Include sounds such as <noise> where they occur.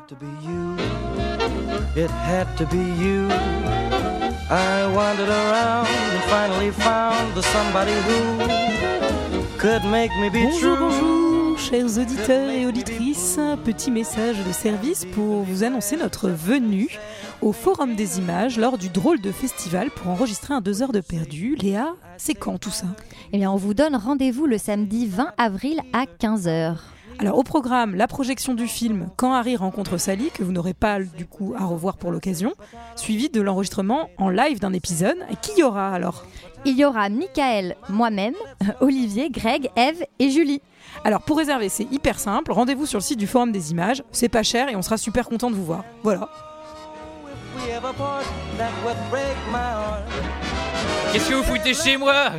had to be you. It had to be you. I wandered around and finally found the somebody who could make me be Bonjour, true. bonjour, chers auditeurs et auditrices. Petit message de service pour vous annoncer notre venue au Forum des Images lors du drôle de festival pour enregistrer un 2 heures de perdu. Léa, c'est quand tout ça? Eh bien, on vous donne rendez-vous le samedi 20 avril à 15h. Alors au programme, la projection du film Quand Harry rencontre Sally, que vous n'aurez pas du coup à revoir pour l'occasion, suivi de l'enregistrement en live d'un épisode. Et qui y aura alors? Il y aura Michael, moi-même, <laughs> Olivier, Greg, Eve et Julie. Alors pour réserver, c'est hyper simple. Rendez-vous sur le site du Forum des Images. C'est pas cher et on sera super content de vous voir. Voilà. Qu'est-ce que vous foutez chez moi?